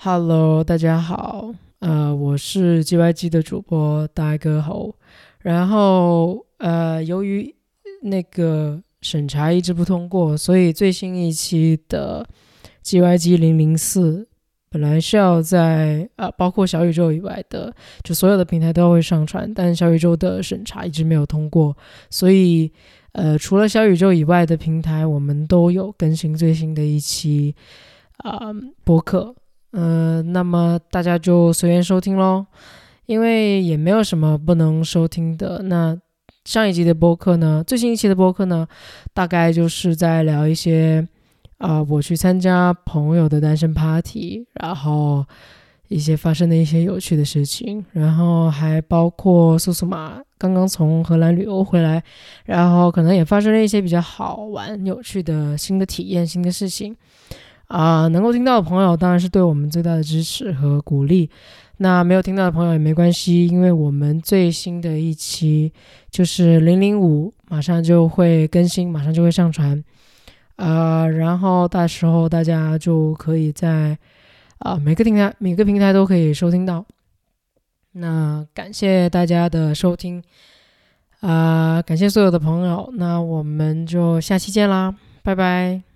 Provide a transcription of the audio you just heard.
Hello，大家好，呃，我是 GYG 的主播大哥猴。然后，呃，由于那个审查一直不通过，所以最新一期的 GYG 零零四本来是要在呃，包括小宇宙以外的，就所有的平台都会上传，但小宇宙的审查一直没有通过，所以，呃，除了小宇宙以外的平台，我们都有更新最新的一期啊播客。呃，那么大家就随缘收听喽，因为也没有什么不能收听的。那上一集的播客呢，最新一期的播客呢，大概就是在聊一些啊，我去参加朋友的单身 party，然后一些发生的一些有趣的事情，然后还包括苏苏玛刚刚从荷兰旅游回来，然后可能也发生了一些比较好玩、有趣的新的体验、新的事情。啊，能够听到的朋友当然是对我们最大的支持和鼓励。那没有听到的朋友也没关系，因为我们最新的一期就是零零五，马上就会更新，马上就会上传。啊，然后到时候大家就可以在啊每个平台每个平台都可以收听到。那感谢大家的收听，啊，感谢所有的朋友，那我们就下期见啦，拜拜。